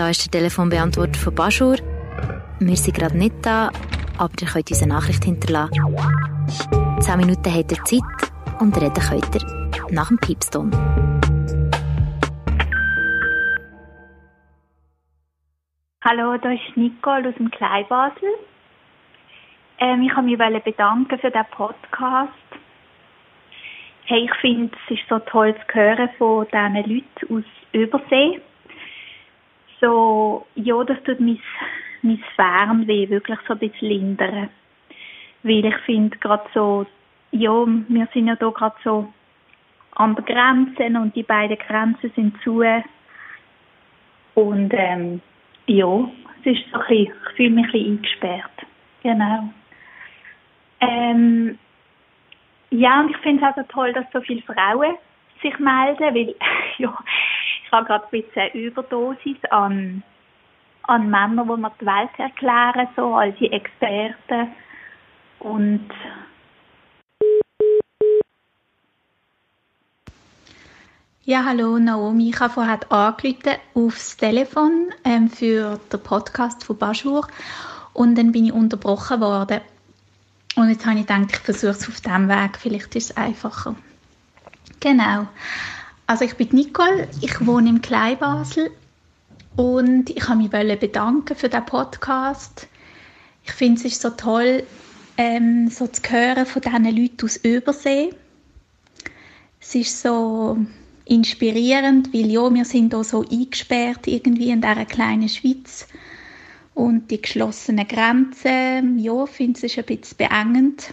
da ist der Telefonbeantworter von Baschur. Wir sind gerade nicht da, aber ihr könnt uns eine Nachricht hinterlassen. Zehn Minuten habt ihr Zeit und reden könnt ihr nach dem Piepston. Hallo, da ist Nicole aus dem Kleinbasel. Ähm, ich wollte mich bedanken für den Podcast. Hey, ich finde, es ist so toll zu hören von diesen Leuten aus Übersee. So, ja, das tut mein, mein Fernweh wirklich so ein bisschen lindern. Weil ich finde gerade so, ja, wir sind ja hier gerade so an der Grenze und die beiden Grenzen sind zu. Und ähm, ja, es ist so ein bisschen, ich fühle mich ein bisschen eingesperrt. Genau. Ähm, ja, und ich finde es auch so toll, dass so viele Frauen sich melden, weil ja, habe gerade ein bisschen Überdosis an, an Männer, die mir die Welt erklären, so als Experten. Und Ja, hallo Naomi. Ich habe vorhin angerufen aufs Telefon ähm, für den Podcast von Baschur und dann bin ich unterbrochen worden. Und jetzt habe ich gedacht, ich versuche es auf diesem Weg, vielleicht ist es einfacher. Genau. Also ich bin Nicole, ich wohne im Kleinbasel und ich habe mich bedanken für den Podcast. Ich finde es ist so toll, ähm, so zu hören von diesen Leuten aus Übersee. Es ist so inspirierend, weil ja, wir sind hier so eingesperrt irgendwie in dieser kleinen Schweiz und die geschlossenen Grenzen, ja, finde ich ein bisschen beengend.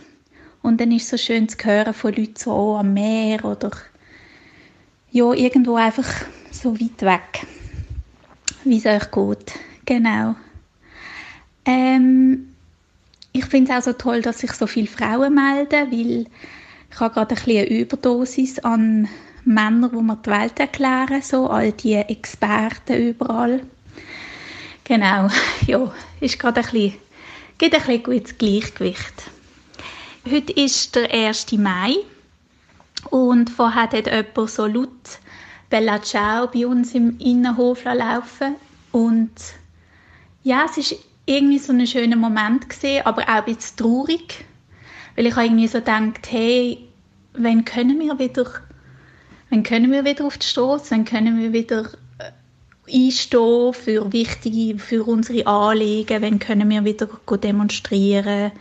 Und dann ist es so schön zu hören von Leuten so am Meer oder ja, irgendwo einfach so weit weg, wie es euch geht. Genau. Ähm, ich finde es auch so toll, dass sich so viele Frauen melden, weil ich habe gerade ein bisschen eine Überdosis an Männern, die mir die Welt erklären, so all die Experten überall. Genau, ja, ist gerade ein bisschen, gibt ein bisschen gutes Gleichgewicht. Heute ist der 1. Mai und vorher hat jemand so laut Bella Ciao bei uns im Innenhof laufen und ja, es ist irgendwie so ein schöner Moment gesehen, aber auch ein bisschen traurig, weil ich irgendwie so gedacht, hey, wann können wir wieder Wann können wir wieder auf die Straße? Wann können wir wieder äh, einstehen für wichtige, für unsere Anliegen? Wann können wir wieder demonstrieren?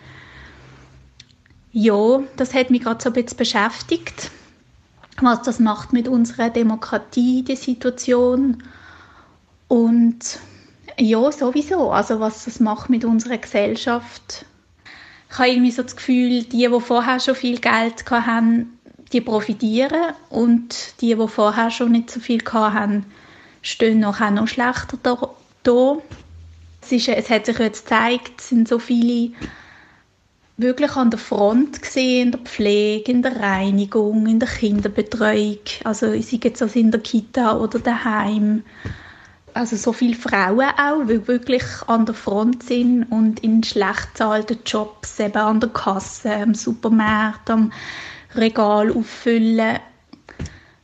Ja, das hat mich gerade so ein bisschen beschäftigt, was das macht mit unserer Demokratie, die Situation. Und ja, sowieso, also was das macht mit unserer Gesellschaft. Ich habe irgendwie so das Gefühl, die, die vorher schon viel Geld hatten, die profitieren und die, die vorher schon nicht so viel hatten, stehen noch, auch noch schlechter da. Es, ist, es hat sich jetzt gezeigt, es sind so viele wirklich an der Front gesehen, in der Pflege, in der Reinigung, in der Kinderbetreuung, also sei jetzt also in der Kita oder daheim. Also so viele Frauen auch, die wirklich an der Front sind und in schlecht bezahlten Jobs, eben an der Kasse, am Supermarkt, am Regal auffüllen.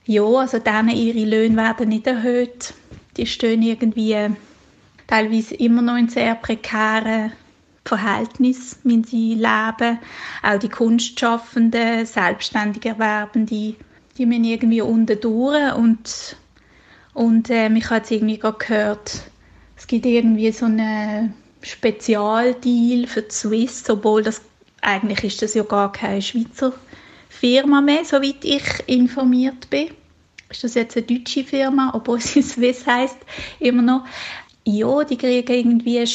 Ja, also denen ihre Löhne werden nicht erhöht. Die stehen irgendwie teilweise immer noch in sehr prekären Verhältnissen, wenn sie leben. Auch die Kunstschaffenden, selbstständig Erwerbende, die müssen irgendwie unten durch und, und äh, ich habe jetzt irgendwie gerade gehört, es gibt irgendwie so einen Spezialdeal für die Swiss, obwohl das eigentlich ist das ja gar kein Schweizer Firma mehr, soweit ich informiert bin. Ist das jetzt eine deutsche Firma, obwohl sie Swiss heißt immer noch? Ja, die kriegen irgendwie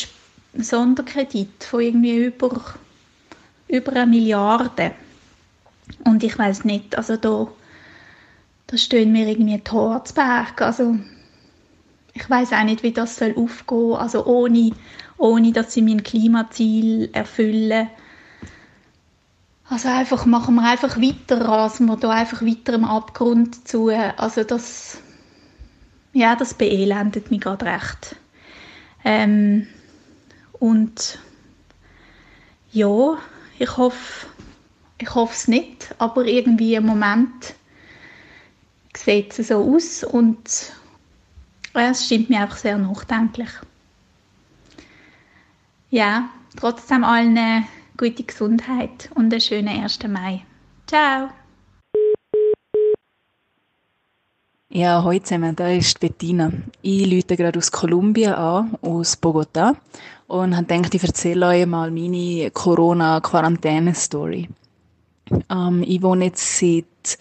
Sonderkredit von irgendwie über, über eine Milliarde. Und ich weiß nicht, also da, da stehen mir irgendwie Torzberg. Also ich weiß auch nicht, wie das soll aufgehen. Also ohne, ohne dass sie mein Klimaziel erfüllen also einfach machen wir einfach weiter, rasen wir da einfach weiter im Abgrund zu. Also das, ja, das beelendet mich gerade recht. Ähm, und ja, ich hoffe, ich hoffe es nicht, aber irgendwie im Moment sieht es so aus und Es stimmt mir einfach sehr nachdenklich. Ja, trotzdem allen gute Gesundheit und einen schönen 1. Mai. Ciao! Ja, heute zusammen, da ist Bettina. Ich rufe gerade aus Kolumbien an, aus Bogota, und habe gedacht, ich erzähle euch mal meine Corona-Quarantäne-Story. Ähm, ich wohne jetzt seit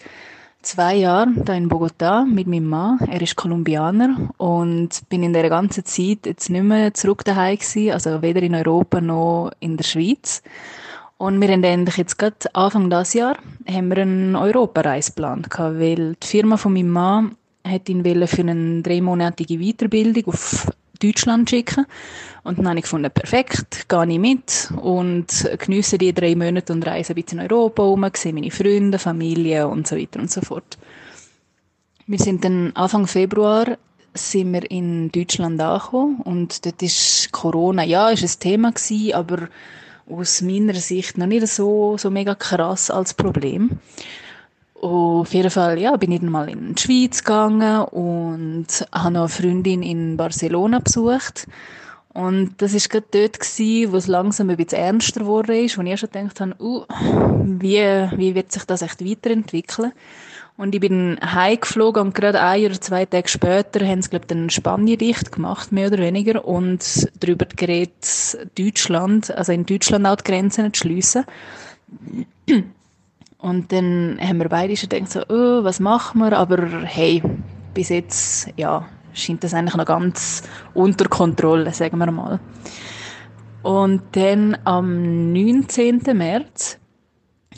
zwei Jahren da in Bogota mit meinem Mann. Er ist Kolumbianer und bin in der ganzen Zeit jetzt nicht mehr zurück daheim gewesen, also weder in Europa noch in der Schweiz. Und wir haben endlich jetzt gerade Anfang des Jahr haben wir einen Europareisplan gehabt, weil die Firma von meinem Mann hat ihn für eine dreimonatige Weiterbildung auf Deutschland schicken. Und dann habe ich gefunden, perfekt, gehe ich mit und geniesse die drei Monate und reise ein bisschen in Europa um, sehe meine Freunde, Familie und so weiter und so fort. Wir sind dann Anfang Februar sind wir in Deutschland angekommen und dort ist Corona, ja, ist ein Thema gewesen, aber aus meiner Sicht noch nicht so, so mega krass als Problem. Auf jeden Fall, ja, bin ich dann mal in die Schweiz gegangen und habe noch eine Freundin in Barcelona besucht. Und das ist gerade dort gewesen, wo es langsam ein bisschen ernster geworden ist, wo ich schon gedacht habe, uh, wie, wie wird sich das echt weiterentwickeln? Und ich bin heimgeflogen und gerade ein oder zwei Tage später haben sie, glaube ich, den Spanien dicht gemacht, mehr oder weniger, und darüber geredet, Deutschland, also in Deutschland auch die Grenzen zu schliessen. Und dann haben wir beide schon gedacht, so, oh, was machen wir? Aber hey, bis jetzt, ja, scheint das eigentlich noch ganz unter Kontrolle, sagen wir mal. Und dann am 19. März,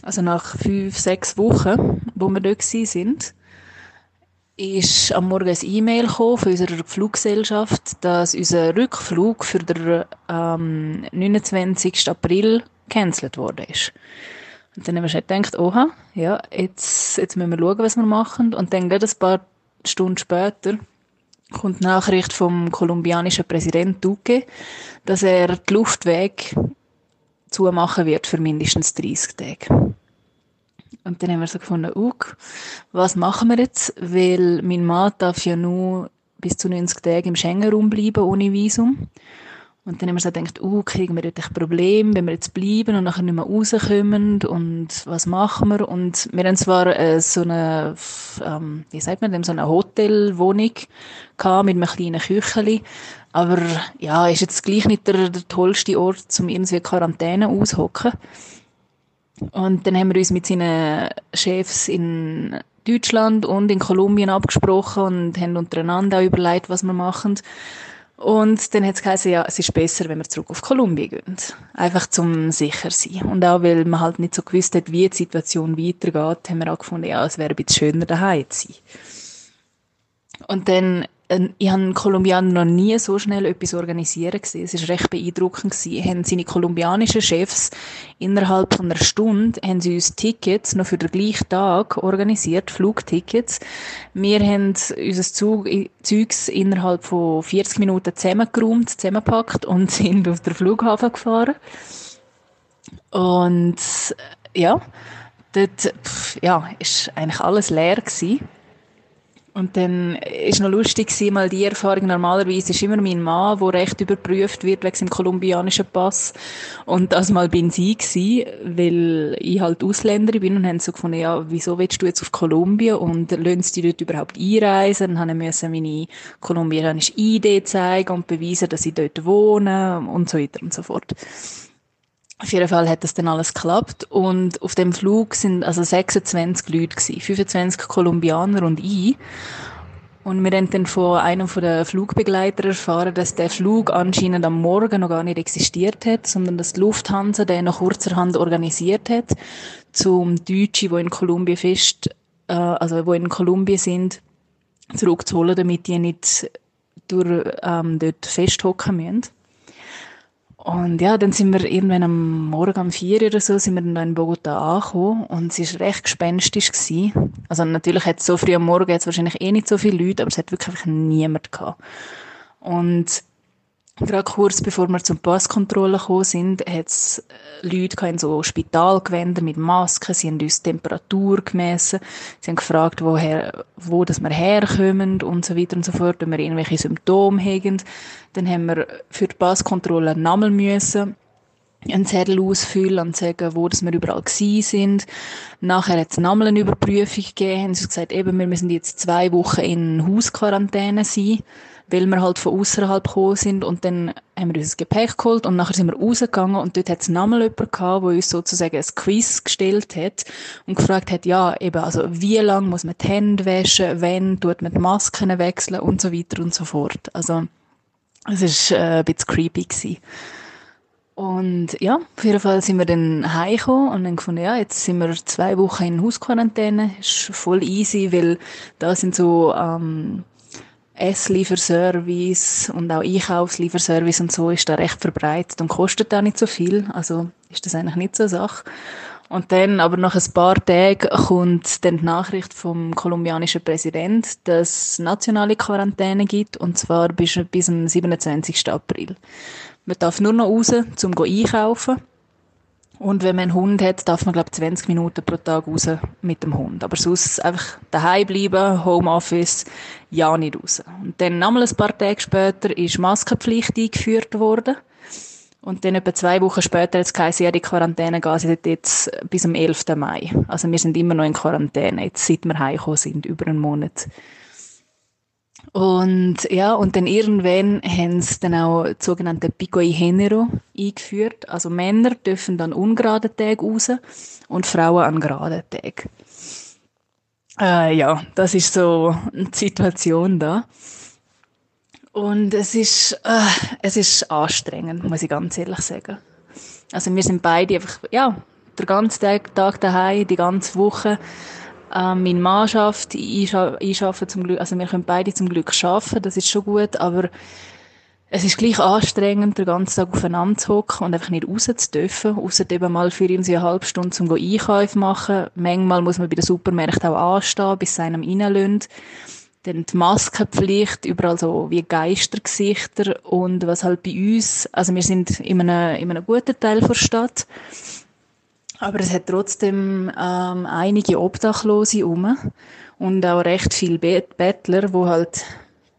also nach fünf, sechs Wochen, wo wir dort sind, ist am Morgen ein E-Mail von unserer Fluggesellschaft, dass unser Rückflug für den ähm, 29. April gecancelt worden ist. Und dann haben wir gedacht, oha, ja, jetzt, jetzt müssen wir schauen, was wir machen. Und dann gerade ein paar Stunden später kommt die Nachricht vom kolumbianischen Präsident Duque, dass er die Luftweg zumachen wird für mindestens 30 Tage. Und dann haben wir so gefunden, uk, was machen wir jetzt? Weil mein Mann darf ja nur bis zu 90 Tage im Schengen-Raum bleiben ohne Visum. Und dann haben wir so gedacht, uh, kriegen wir dort ein wenn wir jetzt bleiben und nachher nicht mehr rauskommen und was machen wir? Und wir haben zwar äh, so eine, ähm, wie sagt man so eine Hotelwohnung gehabt mit einem kleinen Kücheli, aber ja, ist jetzt gleich nicht der, der tollste Ort, um irgendwie Quarantäne aushocken. Und dann haben wir uns mit seinen Chefs in Deutschland und in Kolumbien abgesprochen und haben untereinander auch überlegt, was wir machen. Und dann hat es ja, es ist besser, wenn wir zurück auf Kolumbien gehen. Einfach zum sicher sein. Und auch, weil man halt nicht so gewusst hat, wie die Situation weitergeht, haben wir auch gefunden, ja, es wäre ein bisschen schöner, daheim zu sein. Und dann ich habe Kolumbianer noch nie so schnell etwas organisieren gesehen. Es ist recht beeindruckend gewesen. Haben seine kolumbianischen Chefs innerhalb von einer Stunde haben sie uns Tickets noch für den gleichen Tag organisiert, Flugtickets. Wir haben unser Zug, Zeugs innerhalb von 40 Minuten zusammengeräumt, zusammengepackt und sind auf den Flughafen gefahren. Und ja, dort, ja, ist eigentlich alles leer gewesen. Und dann ist noch lustig gewesen, mal die Erfahrung. Normalerweise ist immer mein Mann, der recht überprüft wird wegen seinem kolumbianischen Pass. Und das mal bin ich gewesen, weil ich halt Ausländerin bin und haben so gefunden, ja, wieso willst du jetzt auf Kolumbien und löhnst du dort überhaupt einreisen? Dann musste ich meine kolumbianische Idee zeigen und beweisen, dass ich dort wohne und so weiter und so fort. Auf jeden Fall hat das dann alles geklappt und auf dem Flug sind also 26 Leute gewesen, 25 Kolumbianer und ich. Und wir haben dann von einem von den Flugbegleitern erfahren, dass der Flug anscheinend am Morgen noch gar nicht existiert hat, sondern dass die Lufthansa den noch kurzerhand organisiert hat, zum Deutschen, die in Kolumbien fest, äh, also wo in Kolumbien sind, zurückzuholen, damit die nicht durch, ähm, dort festhocken müssen. Und ja, dann sind wir irgendwann am Morgen um vier oder so, sind wir dann in Bogota angekommen und es war recht gespenstisch gewesen. Also natürlich hat es so früh am Morgen jetzt wahrscheinlich eh nicht so viele Leute, aber es hat wirklich niemand gehabt. Und Gerade kurz bevor wir zum Passkontrolle gekommen sind, hat es äh, Leute in so Spitalgewändern mit Masken, sie haben uns Temperatur gemessen, sie haben gefragt, woher, wo das wir herkommen und so weiter und so fort, wenn wir irgendwelche Symptome haben. Dann haben wir für die Passkontrolle Namen müssen einen Zettel ausfüllen und sagen, wo das wir überall gewesen sind. Nachher hat es nochmal eine Überprüfung gegeben, haben sie gesagt, eben, wir müssen jetzt zwei Wochen in Hausquarantäne sein weil wir halt von außerhalb gekommen sind und dann haben wir unser Gepäck geholt und nachher sind wir rausgegangen und dort hat es nochmal jemanden gehabt, der uns sozusagen ein Quiz gestellt hat und gefragt hat, ja, eben, also wie lange muss man die Hände waschen, wenn tut man die Masken wechseln und so weiter und so fort. Also, es ist äh, ein bisschen creepy gewesen. Und ja, auf jeden Fall sind wir dann heimgekommen und dann gefunden, ja, jetzt sind wir zwei Wochen in Hausquarantäne. Ist voll easy, weil da sind so ähm, Esslieferservice und auch Einkaufslieferservice und so ist da recht verbreitet und kostet auch nicht so viel. Also ist das eigentlich nicht so eine Sache. Und dann, aber nach ein paar Tagen, kommt dann die Nachricht vom kolumbianischen Präsident, dass es nationale Quarantäne gibt, und zwar bis, bis zum 27. April. Man darf nur noch raus, zum einkaufen. Und wenn man einen Hund hat, darf man, glaube ich, 20 Minuten pro Tag raus mit dem Hund. Aber sonst einfach daheim bleiben, Homeoffice, ja nicht raus. Und dann nochmal ein paar Tage später ist Maskenpflicht eingeführt worden. Und dann etwa zwei Wochen später hat es geheißen, ja, die Quarantäne gehen jetzt bis zum 11. Mai. Also wir sind immer noch in Quarantäne, jetzt seit wir heimgekommen sind, über einen Monat. Und ja, und dann irgendwann haben sie dann auch sogenannte Pico y Género eingeführt. Also Männer dürfen dann ungerade Tage raus und Frauen an geraden Tagen. Äh, ja, das ist so die Situation da. Und es ist, äh, es ist anstrengend, muss ich ganz ehrlich sagen. Also wir sind beide einfach, ja, den ganzen Tag, Tag daheim, die ganze Woche ähm, mein Mann schafft, ich, ich arbeite zum Glück, also wir können beide zum Glück arbeiten, das ist schon gut, aber es ist gleich anstrengend, den ganzen Tag aufeinander zu hocken und einfach nicht raus zu dürfen, ausser eben mal für ihn eine halbe Stunde zum Einkäufe machen. Manchmal muss man bei den Supermärkten auch anstehen, bis sie einem reinlösen. Dann die Maskenpflicht, überall so wie Geistergesichter und was halt bei uns, also wir sind in einem, in einem guten Teil der Stadt, aber es hat trotzdem ähm, einige Obdachlose um und auch recht viele Bettler, wo halt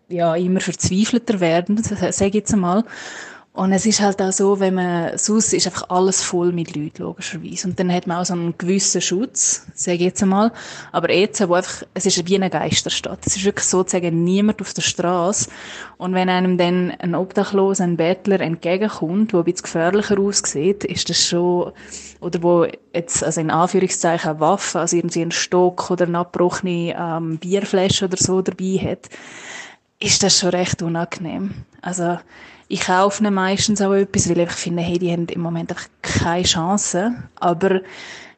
ja immer verzweifelter werden, sage ich jetzt einmal. Und es ist halt auch so, wenn man, sonst ist einfach alles voll mit Leuten, logischerweise. Und dann hat man auch so einen gewissen Schutz, sage ich jetzt einmal. Aber jetzt, wo einfach, es ist wie eine Geisterstadt. Es ist wirklich sozusagen niemand auf der Straße. Und wenn einem dann ein Obdachloser, ein Bettler entgegenkommt, der ein bisschen gefährlicher aussieht, ist das schon, oder wo jetzt, also in Anführungszeichen eine Waffe, also irgendwie ein Stock oder eine abgebrochene ähm, Bierflasche oder so dabei hat, ist das schon recht unangenehm. Also, ich kaufe ihnen meistens auch etwas, weil ich finde, hey, die haben im Moment einfach keine Chance. Aber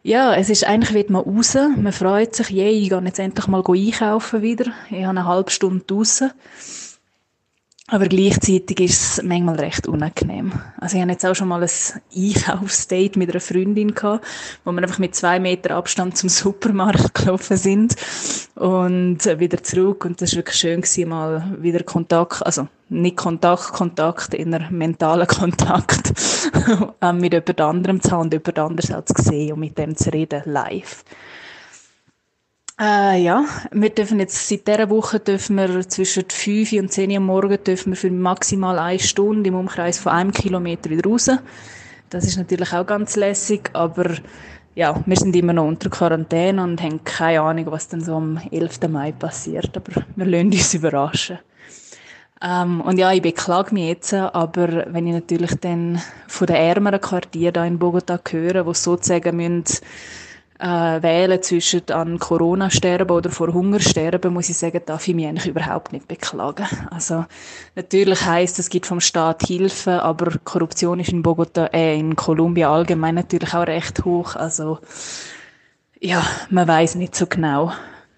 ja, es ist eigentlich, wird man raus, man freut sich, je, ich gehe jetzt endlich mal einkaufen wieder. Ich habe eine halbe Stunde draussen. Aber gleichzeitig ist es manchmal recht unangenehm. Also ich hatte jetzt auch schon mal ein Einkaufsdate mit einer Freundin gehabt, wo wir einfach mit zwei Meter Abstand zum Supermarkt gelaufen sind und wieder zurück. Und das war wirklich schön gewesen, mal wieder Kontakt, also nicht Kontakt, Kontakt, inner mentalen Kontakt mit jemand anderem zu haben und jemand anderes auch zu sehen und mit dem zu reden, live. Äh, ja, wir dürfen jetzt, seit dieser Woche dürfen wir zwischen 5 und 10 Uhr morgen dürfen wir für maximal eine Stunde im Umkreis von einem Kilometer wieder raus. Das ist natürlich auch ganz lässig, aber ja, wir sind immer noch unter Quarantäne und haben keine Ahnung, was dann so am 11. Mai passiert, aber wir lassen uns überraschen. Ähm, und ja, ich beklage mich jetzt, aber wenn ich natürlich dann von den ärmeren Quartieren da in Bogota höre, wo sozusagen müssen, äh, wählen zwischen an Corona sterben oder vor Hunger sterben, muss ich sagen, darf ich mich eigentlich überhaupt nicht beklagen. Also natürlich heißt es gibt vom Staat Hilfe, aber Korruption ist in Bogota, äh, in Kolumbien allgemein natürlich auch recht hoch. Also ja, man weiß nicht so genau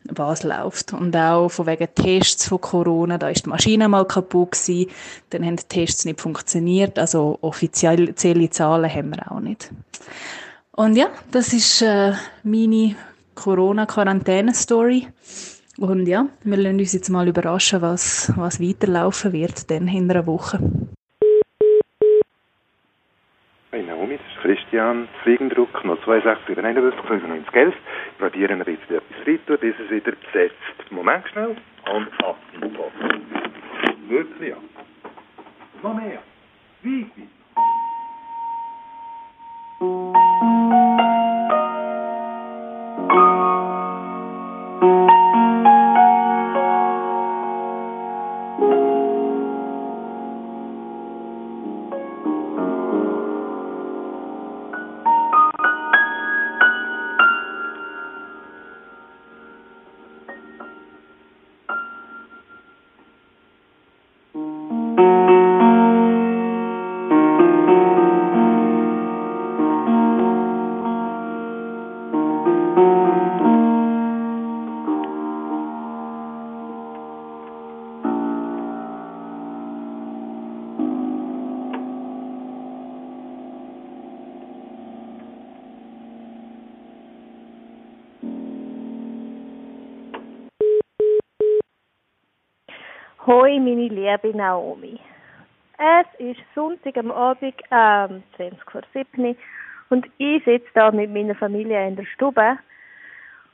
was läuft. Und auch von wegen Tests von Corona, da ist die Maschine mal kaputt gewesen, dann haben die Tests nicht funktioniert, also offizielle Zahlen haben wir auch nicht. Und ja, das ist äh, meine Corona-Quarantäne-Story. Und ja, wir lassen uns jetzt mal überraschen, was, was weiterlaufen wird dann in einer Woche. Hey Naomi, das ist Christian Fliegendruck, 062 11. Ich probiere ein bisschen etwas rein, bis es wieder besetzt. Moment schnell. Und ab. Wirklich ja. Noch mehr. Wie? Wie? Hoi, liebe Naomi. Es ist Sonntag am Abend, ähm, 20 vor 7 und ich sitze da mit meiner Familie in der Stube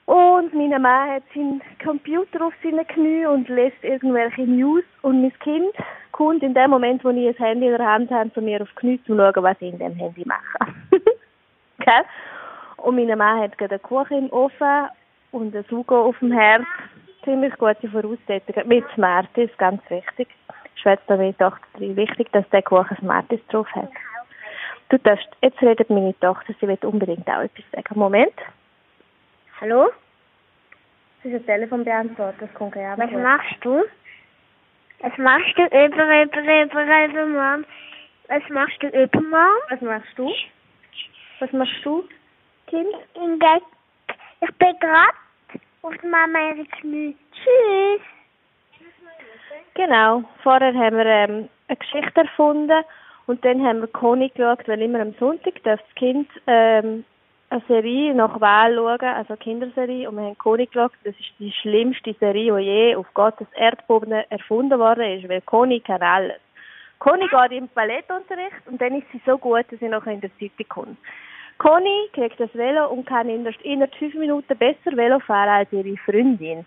und mein Mann hat seinen Computer auf seinen Knie und lässt irgendwelche News und mein Kind kommt in dem Moment, wo ich ein Handy in der Hand habe, zu mir auf die Knie zu schauen, was ich in dem Handy mache. Gell? Und mein Mann hat gerade einen Kuchen im Ofen und ein Sugo auf dem Herz ziemlich gute Voraussetzungen. Mit Smarties, ganz wichtig. Ich schwätze da meine Tochter drin. Wichtig, dass der Kuchen Smarties drauf hat. Du darfst, jetzt redet meine Tochter, sie will unbedingt auch etwas sagen. Moment. Hallo? Das ist ein Telefonbeantworter, das kommt gerne Was machst du? Was machst du über, über, über, übermorgen? Was machst du übermorgen? Was machst du? Was machst du, Kind? Ich bin gerade auf Mama ihre Knie. Tschüss. Genau. Vorher haben wir ähm, eine Geschichte erfunden und dann haben wir Conny geschaut, weil immer am Sonntag darf das Kind ähm, eine Serie nach Wahl schauen, also eine Kinderserie, und wir haben Conny geschaut. Das ist die schlimmste Serie, die je auf Gottes Erdboden erfunden worden ist, weil Conny kann alles. Conny geht im Ballettunterricht und dann ist sie so gut, dass sie nachher in der Zeitung kommt. Conny kriegt das Velo und kann in innerhalb fünf Minuten besser Velo fahren als ihre Freundin.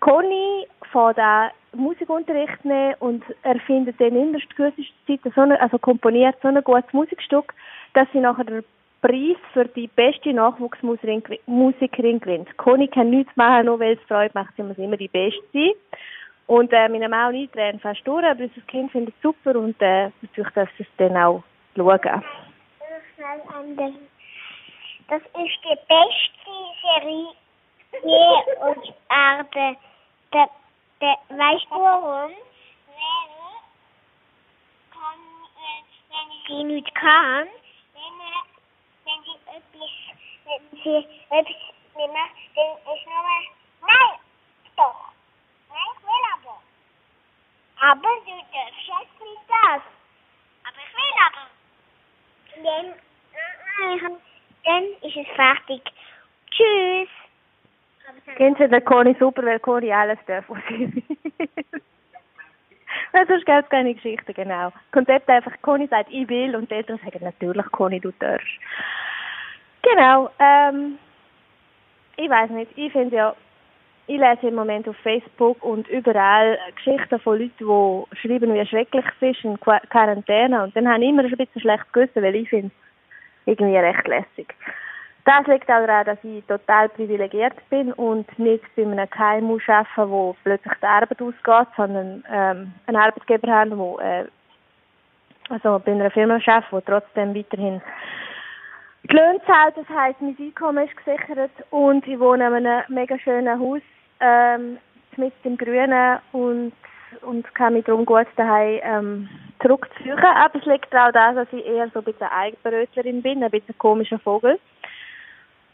Conny fährt auch Musikunterricht nehmen und erfindet dann in der kürzesten Zeit so eine, also komponiert so ein gutes Musikstück, dass sie nachher den Preis für die beste Nachwuchsmusikerin gewinnt. Conny kann nichts machen, nur weil es Freude macht, sie muss immer die Beste sein. Und äh, meine Mann und ich drehen fast durch, aber unser Kind findet es super und äh, natürlich darf es dann auch schauen. Das ist die beste Serie je auf Erde. Der, der, weißt du warum? Wenn, kann, wenn sie nicht kann, wenn, wenn sie etwas, wenn sie etwas nicht macht, dann ist nur, nein, doch, nein, ich will aber. Aber du darfst jetzt nicht das. Aber ich will aber. Dann, nein, dann ist es fertig. Tschüss. Kennen Sie den Conny super, weil Conny alles darf, was sie will. Sonst gäbe es keine Geschichte, genau. Konzept einfach, Conny sagt, ich will, und die Eltern sagen, natürlich, Conny, du darfst. Genau, ähm, ich weiß nicht, ich finde ja, ich lese im Moment auf Facebook und überall Geschichten von Leuten, die schreiben, wie schrecklich es ist in Qua- Quarantäne. Und dann habe ich immer ein bisschen schlecht gewissen, weil ich finde irgendwie recht lässig. Das liegt auch daran, dass ich total privilegiert bin und nicht bei einem KMU arbeite, wo plötzlich die Arbeit ausgeht, sondern ähm, einen Arbeitgeber haben, wo äh, also bei einer Firma arbeite, wo trotzdem weiterhin die Löhne zahlt. Das heisst, mein Einkommen ist gesichert und ich wohne in einem mega schönen Haus ähm, mit im Grünen und und kann mich darum gut daheim ähm, zurückziehen. Aber es liegt auch daran, dass ich eher so ein bisschen Eigenbrötlerin bin, ein bisschen komischer Vogel.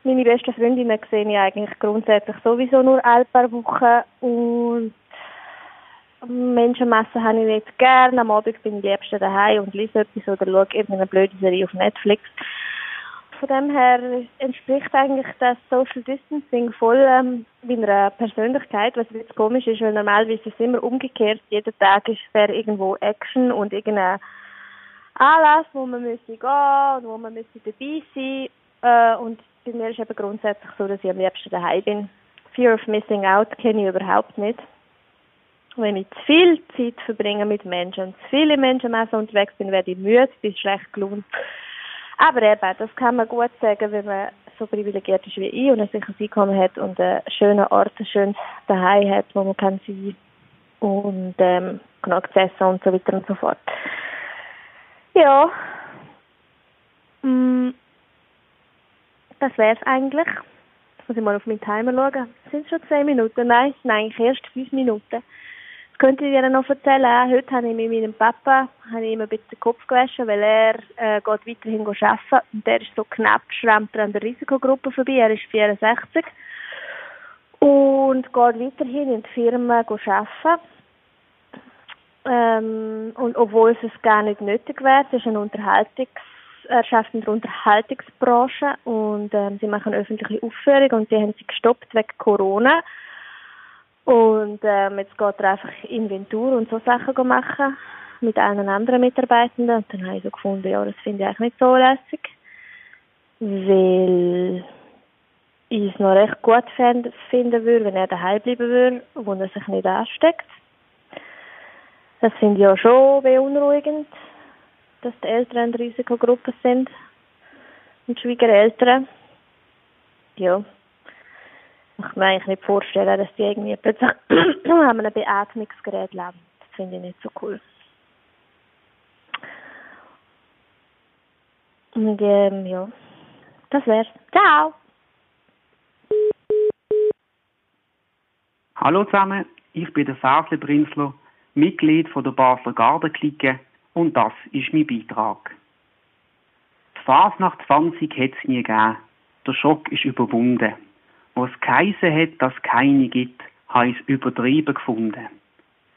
Meine besten Freundinnen sehe ich eigentlich grundsätzlich sowieso nur alle paar Wochen und Menschenmassen habe ich nicht gern. Am Abend bin ich liebsten daheim und lese etwas oder schaue irgendeine blöde Serie auf Netflix. Von dem her entspricht eigentlich das Social Distancing voll ähm, meiner Persönlichkeit, was jetzt komisch ist, weil normalerweise ist es immer umgekehrt. Jeden Tag ist wäre irgendwo Action und irgendeine Anlass, wo man müsse gehen und wo man müsse dabei sein. Äh, und bei mir ist eben grundsätzlich so, dass ich am liebsten daheim bin. Fear of Missing Out kenne ich überhaupt nicht. Wenn ich zu viel Zeit verbringe mit Menschen und zu viele Menschen unterwegs bin, werde ich müde, bin schlecht gelaunt. Aber eben, das kann man gut sagen, wenn man so privilegiert ist wie ich und ein sicheres Einkommen hat und einen schönen Ort, ein schönes Daheim hat, wo man kann sein und ähm, genug zu essen und so weiter und so fort. Ja. Mm. Das wäre es eigentlich. Jetzt muss ich mal auf meinen Timer schauen. Sind es schon zwei Minuten? Nein, nein, eigentlich erst fünf Minuten. Das könnte ich dir noch erzählen. Heute habe ich mit meinem Papa habe ich ihm ein bisschen den Kopf gewaschen, weil er äh, geht weiterhin arbeiten und der ist so knapp, schrammt er an der Risikogruppe vorbei. Er ist 64 und geht weiterhin in die Firma arbeiten. Ähm, und obwohl es gar nicht nötig wäre, es ist ein Unterhaltungs er schafft in der Unterhaltungsbranche und ähm, sie machen öffentliche Aufführungen und die haben sie gestoppt wegen Corona. Und ähm, jetzt geht er einfach Inventur und so Sachen machen mit allen anderen Mitarbeitenden. Und dann habe ich so gefunden, ja, das finde ich eigentlich nicht so lässig. Weil ich es noch recht gut finden würde, wenn er daheim bleiben würde, wo er sich nicht ansteckt. Das finde ich ja schon beunruhigend, dass die Eltern in Risikogruppe sind und Schwiegereltern. Ja. Ich kann mir eigentlich nicht vorstellen, dass die irgendwie plötzlich an einem Beatmungsgerät leben. Das finde ich nicht so cool. Und ähm, ja, das wär's. Ciao! Hallo zusammen, ich bin der Fasle Brinsler Mitglied von der Basler Gardenklicke und das ist mein Beitrag. Die Fasnacht 20 hat es nie gegeben. Der Schock ist überwunden. Wo es geheissen hat, dass es keine gibt, habe ich es übertrieben gefunden.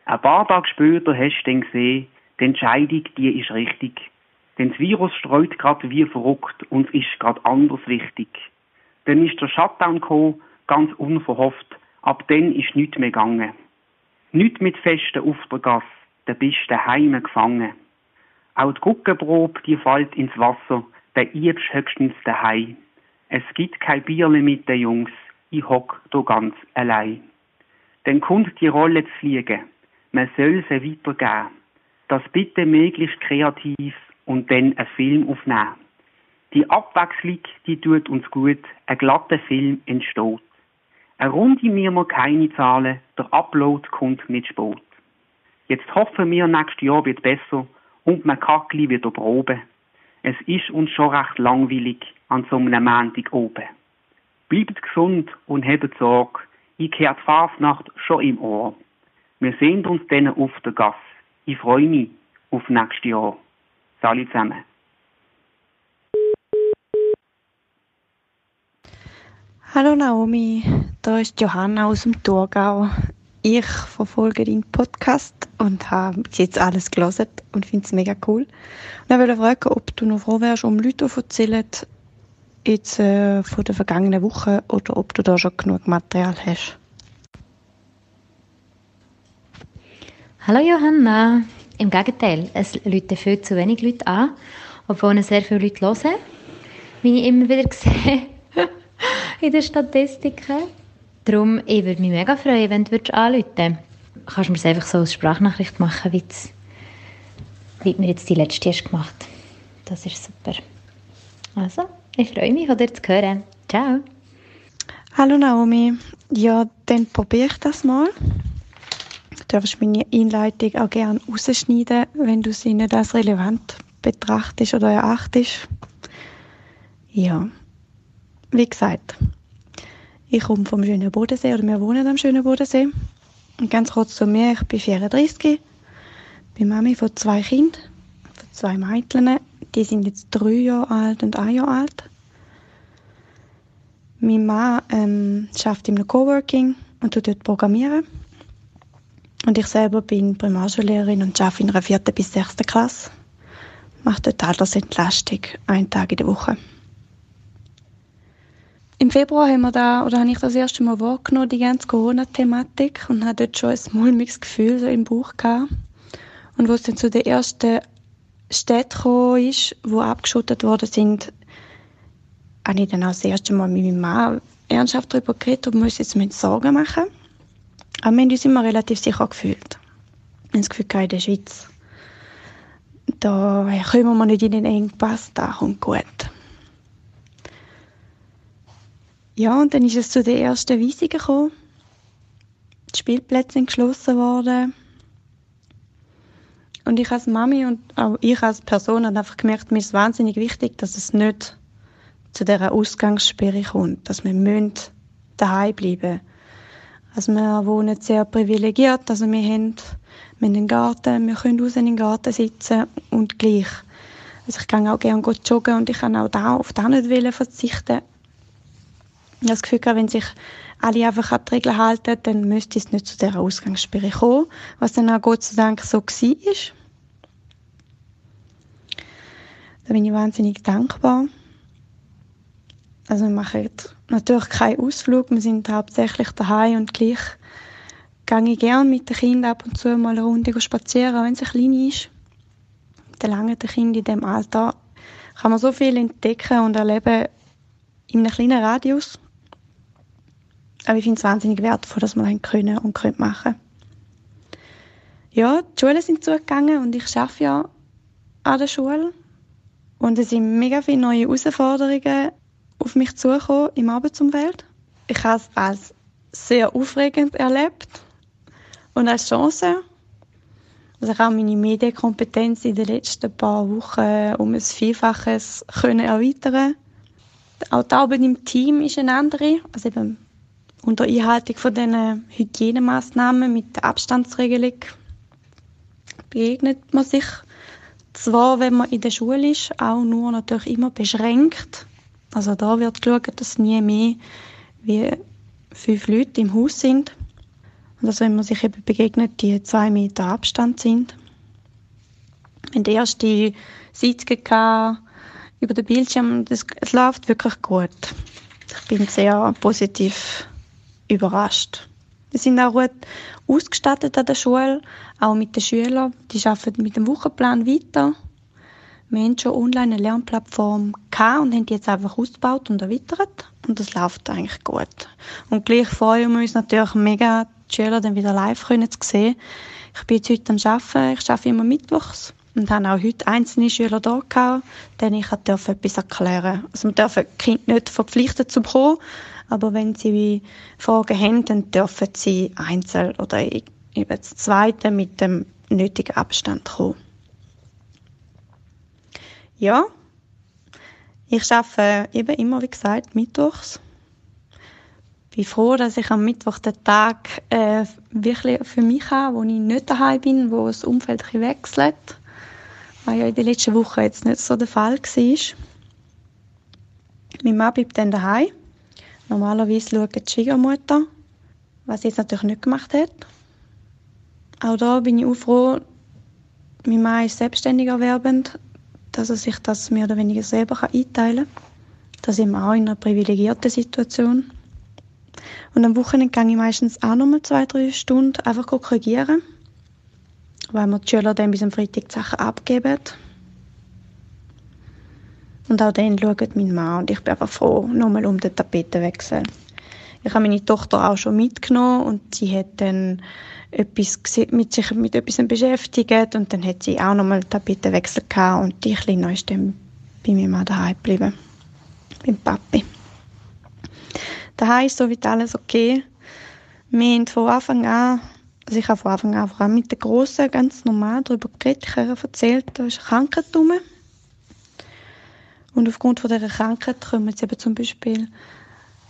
Ein paar Tage später hast du dann gesehen, die Entscheidung, die ist richtig. Denn das Virus streut gerade wie verrückt und es ist gerade anders wichtig. Dann ist der Shutdown gekommen, ganz unverhofft. Ab dann ist nichts mehr gegangen. Nicht mit Festen auf der Gasse, da bist du daheim gefangen. Auch die Guckenprobe, die fällt ins Wasser, da übst höchstens daheim. Es gibt kein Bierle mit den Jungs, ich hock da ganz allein. Dann kommt die Rolle zu fliegen, man soll sie weitergeben. Das bitte möglichst kreativ und dann einen Film aufnehmen. Die Abwechslung, die tut uns gut, ein glatter Film entsteht. Eine Runde mir wir keine Zahlen, der Upload kommt mit Sport. Jetzt hoffen wir, nächstes Jahr wird besser und man kann wieder proben. Es ist uns schon recht langweilig an so einem Montag oben. Bleibt gesund und habt Sorge, ich kehrt Fasnacht schon im Ohr. Wir sehen uns dann auf der Gasse. Ich freue mich auf nächstes Jahr. Salut zusammen. Hallo Naomi, da ist Johanna aus dem Thurgau. Ich verfolge deinen Podcast und habe jetzt alles gelesen und finde es mega cool. Und ich wollte fragen, ob du noch froh wärst, um Leute zu erzählen, jetzt äh, von der vergangenen Woche oder ob du da schon genug Material hast. Hallo Johanna. Im Gegenteil, es läuten viel zu wenig Leute an, obwohl sehr viele Leute hören, wie ich immer wieder sehe in den Statistiken. Darum, ich würde mich mega freuen, wenn du anrufen würdest. Kannst du mir einfach so eine Sprachnachricht machen, wie, wie du mir jetzt die letzte hast gemacht Das ist super. Also, ich freue mich, von dir zu hören. Ciao. Hallo Naomi. Ja, dann probiere ich das mal. Du darfst meine Einleitung auch gerne rausschneiden, wenn du sie nicht als relevant betrachtest oder erachtest. Ja, wie gesagt, ich komme vom schönen Bodensee oder wir wohnen am schönen Bodensee. Ganz kurz zu mir, ich bin 34, bin Mami von zwei Kindern, von zwei Mädchen. Die sind jetzt drei Jahre alt und ein Jahr alt. Mein Mann ähm, arbeitet in einem Coworking und tut dort programmieren. Und ich selber bin Primarschullehrerin und arbeite in einer vierten bis sechsten Klasse. Mache dort Altersentlastung, einen Tag in der Woche. Im Februar haben wir da, oder habe ich das erste Mal wahrgenommen, die ganze Corona-Thematik und hatte dort schon ein mulmiges Gefühl so im Bauch gehabt. Und wo es dann zu den ersten Städte gekommen ist, die abgeschottet worden sind, habe ich dann auch das erste Mal mit meinem Mann ernsthaft darüber geredet, ob wir uns jetzt Sorgen machen. Aber wir haben uns immer relativ sicher gefühlt. Wir haben das Gefühl, in der Schweiz, da kommen wir nicht in den Engpass, da kommt gut. Ja, und dann ist es zu den ersten Weisungen gekommen. Die Spielplätze sind geschlossen worden. Und ich als Mami und auch ich als Person habe einfach gemerkt, mir ist wahnsinnig wichtig, dass es nicht zu dieser Ausgangssperre kommt, dass wir daheim bleiben müssen. Also wir wohnen sehr privilegiert, also wir haben, wir haben einen Garten, wir können raus in den Garten sitzen und gleich. Also ich kann auch gerne joggen und ich kann auch da auf das nicht verzichten. Ich habe das Gefühl, wenn sich alle einfach an die Regeln halten, dann müsste es nicht zu dieser Ausgangssperre kommen, was dann auch Gott sei Dank so war. Da bin ich wahnsinnig dankbar. Also wir machen natürlich keinen Ausflug, wir sind hauptsächlich daheim und gleich gehe ich gerne mit den Kindern ab und zu mal eine Runde spazieren, auch wenn ein klein ist. Mit den langen Kindern in diesem Alter kann man so viel entdecken und erleben in einem kleinen Radius. Aber ich finde es wahnsinnig wertvoll, dass wir das können und können machen Ja, die Schulen sind zugegangen und ich arbeite ja an der Schule. Und es sind mega viele neue Herausforderungen auf mich zugekommen im Arbeitsumfeld. Ich habe es als sehr aufregend erlebt und als Chance. Also ich habe meine Medienkompetenz in den letzten paar Wochen um ein Vielfaches können erweitern. Auch die Arbeit im Team ist eine andere. Also eben unter Einhaltung von diesen Hygienemaßnahmen mit der Abstandsregelung begegnet man sich zwar, wenn man in der Schule ist, auch nur natürlich immer beschränkt. Also da wird geschaut, dass nie mehr wie fünf Leute im Haus sind. Und dass, wenn man sich eben begegnet, die zwei Meter Abstand sind. In der ersten Sitzung über den Bildschirm, das, es läuft wirklich gut. Ich bin sehr positiv überrascht. Wir sind auch gut ausgestattet an der Schule, auch mit den Schülern. Die arbeiten mit dem Wochenplan weiter. Wir haben schon online eine Lernplattform und haben die jetzt einfach ausgebaut und erweitert. Und das läuft eigentlich gut. Und gleich freuen wir uns natürlich mega, die Schüler dann wieder live zu sehen. Ich bin jetzt heute am Arbeiten. Ich arbeite immer mittwochs und habe auch heute einzelne Schüler da gehabt, denen ich etwas erklären durfte. Also dürfen die Kinder nicht verpflichten zu kommen, aber wenn sie Fragen haben, dann dürfen sie einzeln oder eben das Zweite mit dem nötigen Abstand kommen. Ja, ich arbeite eben immer, wie gesagt, mittwochs. Ich bin froh, dass ich am Mittwoch den Tag äh, wirklich für mich habe, wo ich nicht daheim bin, wo das Umfeld wechselt, was ja in den letzten Wochen jetzt nicht so der Fall war. Mein Mann bleibt dann daheim Normalerweise schaut die Schwiegermutter, was sie jetzt natürlich nicht gemacht hat. Auch da bin ich auch froh, mein Mann ist selbstständig erwerbend, dass er sich das mehr oder weniger selber einteilen kann. Das ist auch in einer privilegierten Situation. Und am Wochenende gehe ich meistens auch noch mal zwei, drei Stunden einfach korrigieren, weil wir die Schüler dann bis am Freitag die Sachen abgeben. Und auch dann schaut mein Mann und ich bin einfach froh, nochmal um den Tapetenwechsel. Ich habe meine Tochter auch schon mitgenommen und sie hat dann etwas mit sich mit etwas beschäftigt und dann hat sie auch nochmal den Tapetenwechsel gehabt und die Kleine ist dann bei mir mal daheim geblieben. Beim Papi. Daheim ist soweit alles okay. Wir haben von Anfang an, also ich habe von Anfang an vor allem mit der Grossen ganz normal darüber geredet. Ich habe erzählt, da ist eine Krankheit rum. Und aufgrund von dieser Krankheit können jetzt eben zum Beispiel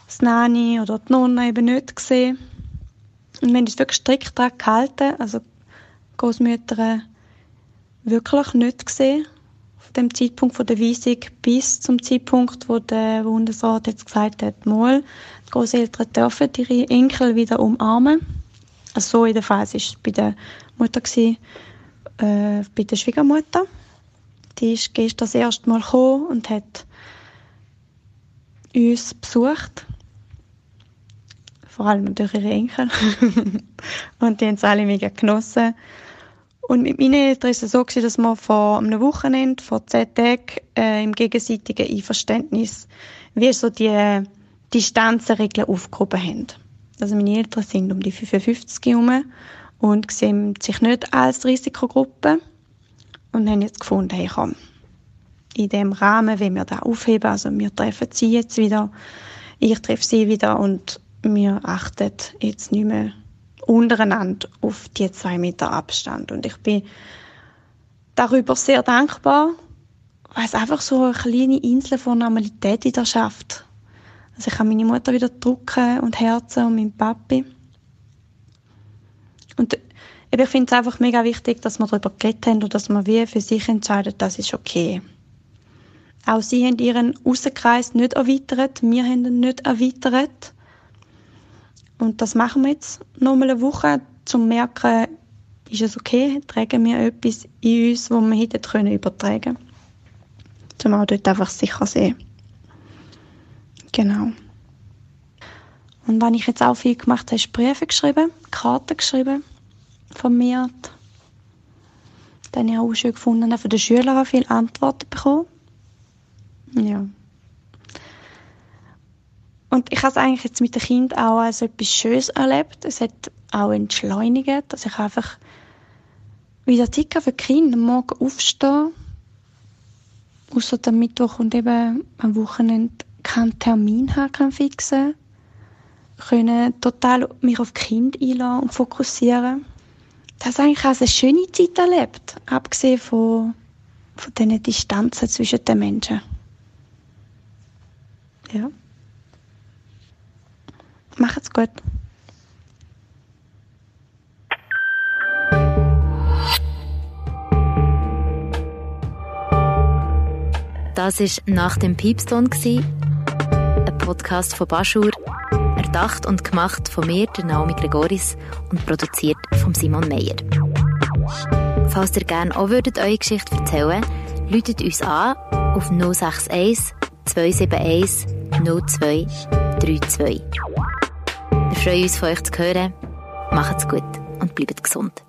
das Nani oder die Nonna eben nicht sehen. Und wir haben uns wirklich strikt daran gehalten, also Großmütter wirklich nicht gesehen, von dem Zeitpunkt von der Weisung bis zum Zeitpunkt, wo der Bundesrat jetzt gesagt hat, mal, die Großeltern dürfen ihre Enkel wieder umarmen. Also so in der Fall war es bei der Mutter, gewesen, äh, bei der Schwiegermutter. Die ist gestern das erste Mal gekommen und hat uns besucht. Vor allem durch ihre Enkel. und die haben es alle mega genossen. Und mit meinen Eltern ist es so gewesen, dass wir vor einem Wochenende, vor zehn Tagen, äh, im gegenseitigen Einverständnis, wie so die Distanzenregeln aufgehoben haben. Also meine Eltern sind um die 55 herum und sehen sich nicht als Risikogruppe und haben jetzt gefunden, hey komm, in dem Rahmen, wenn wir da aufheben, also wir treffen sie jetzt wieder, ich treffe sie wieder und wir achten jetzt nicht mehr untereinander auf die zwei Meter Abstand. Und ich bin darüber sehr dankbar, weil es einfach so eine kleine Insel von Normalität wieder schafft. Also ich kann meine Mutter wieder drücken und herzen und meinen Papi. Und ich finde es einfach mega wichtig, dass wir darüber geredet haben und dass wir wie für sich entscheiden, das ist okay. Auch sie haben ihren Außenkreis nicht erweitert, wir haben ihn nicht erweitert. Und das machen wir jetzt noch mal eine Woche, um zu merken, ist es okay, tragen wir etwas in uns, das wir hätten übertragen können. Um auch dort einfach sicher sehen. Genau. Und was ich jetzt auch viel gemacht habe, ist Briefe geschrieben, Karten geschrieben, vermehrt. Dann habe ich auch schön gefunden, von den Schülern viele Antworten bekommen. Ja. Und ich habe es eigentlich jetzt mit dem Kind auch als etwas Schönes erlebt. Es hat auch entschleunigt, dass ich einfach wieder Zeit für die Kinder, am Morgen aufstehen, außer am Mittwoch und eben am Wochenende keinen Termin haben kann fixen können total mich auf die Kinder einlassen und fokussieren. Das habe eigentlich auch eine schöne Zeit erlebt, abgesehen von, von diesen Distanzen zwischen den Menschen. Ja. Macht's gut. Das war «Nach dem Piepston», Podcast von Baschur, erdacht und gemacht von mir, der Naomi Gregoris, und produziert von Simon Meyer. Falls ihr gerne auch würdet eure Geschichte erzählen läutet uns an auf 061 271 02 32. Wir freuen uns, von euch zu hören. Macht's gut und bleibt gesund.